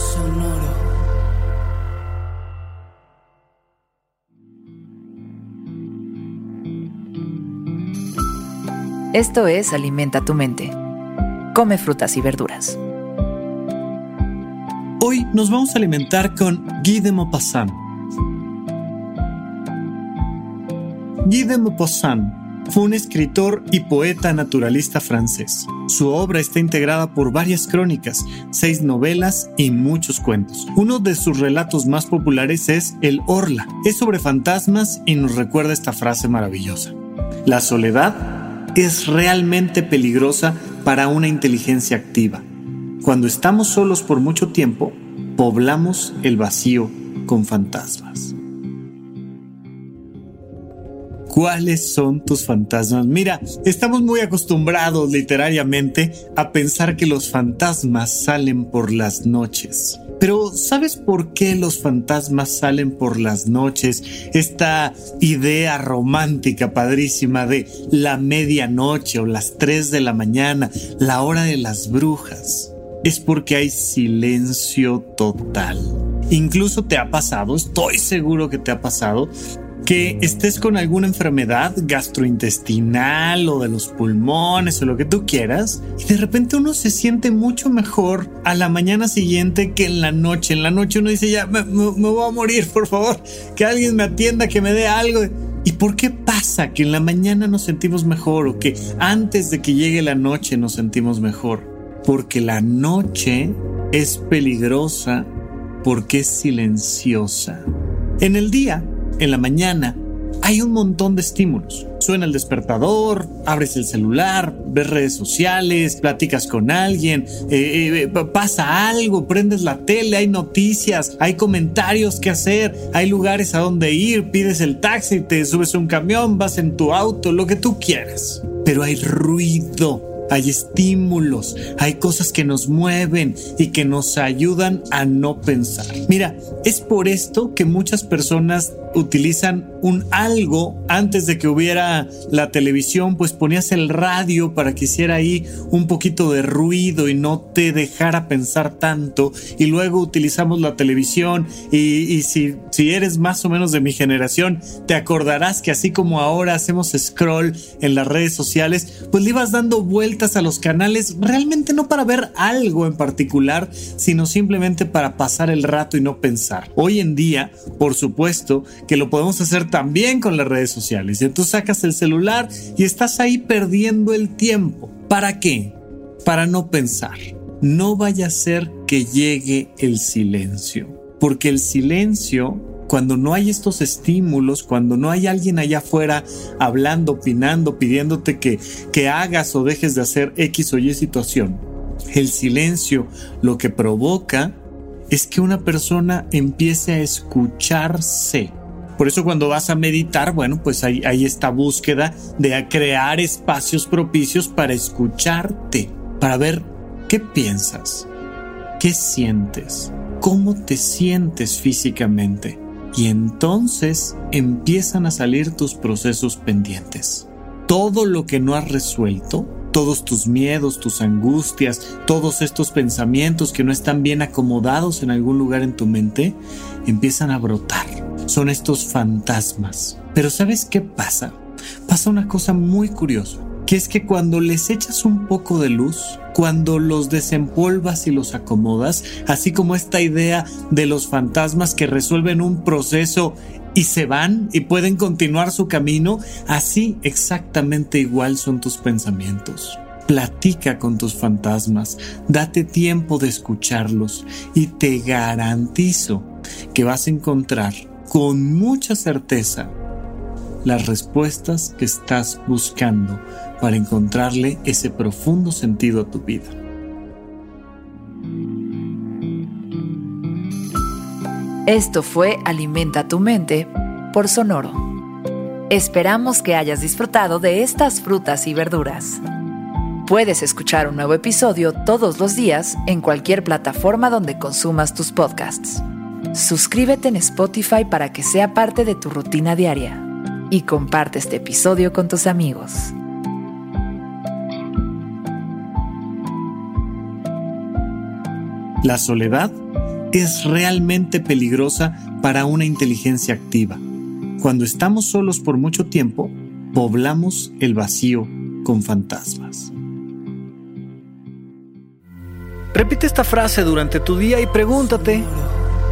Sonoro. Esto es Alimenta tu mente. Come frutas y verduras. Hoy nos vamos a alimentar con Guy de Maupassant. Guy de Maupassant fue un escritor y poeta naturalista francés. Su obra está integrada por varias crónicas, seis novelas y muchos cuentos. Uno de sus relatos más populares es El Orla. Es sobre fantasmas y nos recuerda esta frase maravillosa. La soledad es realmente peligrosa para una inteligencia activa. Cuando estamos solos por mucho tiempo, poblamos el vacío con fantasmas. ¿Cuáles son tus fantasmas? Mira, estamos muy acostumbrados literariamente a pensar que los fantasmas salen por las noches. Pero ¿sabes por qué los fantasmas salen por las noches? Esta idea romántica padrísima de la medianoche o las 3 de la mañana, la hora de las brujas. Es porque hay silencio total. Incluso te ha pasado, estoy seguro que te ha pasado, que estés con alguna enfermedad gastrointestinal o de los pulmones o lo que tú quieras y de repente uno se siente mucho mejor a la mañana siguiente que en la noche. En la noche uno dice ya me, me, voy a morir, por favor, que alguien me atienda, que me dé algo. ¿Y por qué pasa que en la mañana nos sentimos mejor o que antes de que llegue la noche nos sentimos mejor? Porque la noche es peligrosa porque es silenciosa. En el día en la mañana hay un montón de estímulos. Suena el despertador, abres el celular, ves redes sociales, platicas con alguien, eh, eh, pasa algo, prendes la tele, hay noticias, hay comentarios que hacer, hay lugares a donde ir, pides el taxi, te subes un camión, vas en tu auto, lo que tú quieras. Pero hay ruido, hay estímulos, hay cosas que nos mueven y que nos ayudan a no pensar. Mira, es por esto que muchas personas utilizan un algo antes de que hubiera la televisión, pues ponías el radio para que hiciera ahí un poquito de ruido y no te dejara pensar tanto. Y luego utilizamos la televisión y, si, si eres más o menos de mi generación, te acordarás que así como ahora hacemos scroll en las redes sociales, pues le ibas dando vueltas a los canales realmente no para ver algo en particular, sino simplemente para pasar el rato y no pensar. Hoy en día, por supuesto, que lo podemos hacer también con las redes sociales. Tú sacas el celular y estás ahí perdiendo el tiempo. ¿Para qué? Para no pensar. No vaya a ser que llegue el silencio. Porque el silencio cuando no hay estos estímulos, cuando no hay alguien allá afuera hablando, opinando, pidiéndote que, que hagas o dejes de hacer X o Y situación, el silencio lo que provoca es que una persona empiece a escucharse. Por eso cuando vas a meditar, bueno, pues hay, esta búsqueda de crear espacios propicios para escucharte, para ver qué piensas, qué sientes, cómo te sientes físicamente. Y entonces empiezan a salir tus procesos pendientes. Todo lo que no has resuelto, todos tus miedos, tus angustias, todos estos pensamientos que no están bien acomodados en algún lugar en tu mente, empiezan a brotar. Son estos fantasmas. Pero ¿sabes qué pasa? Pasa una cosa muy curiosa, que es que cuando les echas un poco de luz, cuando los desempolvas y los acomodas, así como esta idea de los fantasmas que resuelven un proceso y se van y pueden continuar su camino, así exactamente igual son tus pensamientos. Platica con tus fantasmas, date tiempo de escucharlos y te garantizo que vas a encontrar con mucha certeza las respuestas que estás buscando para encontrarle ese profundo sentido a tu vida. Esto fue Alimenta tu mente por Sonoro. Esperamos que hayas disfrutado de estas frutas y verduras. Puedes escuchar un nuevo episodio todos los días en cualquier plataforma donde consumas tus podcasts. Suscríbete en Spotify para que sea parte de tu rutina diaria y comparte este episodio con tus amigos. La soledad es realmente peligrosa para una inteligencia activa. Cuando estamos solos por mucho tiempo, poblamos el vacío con fantasmas. Repite esta frase durante tu día y pregúntate,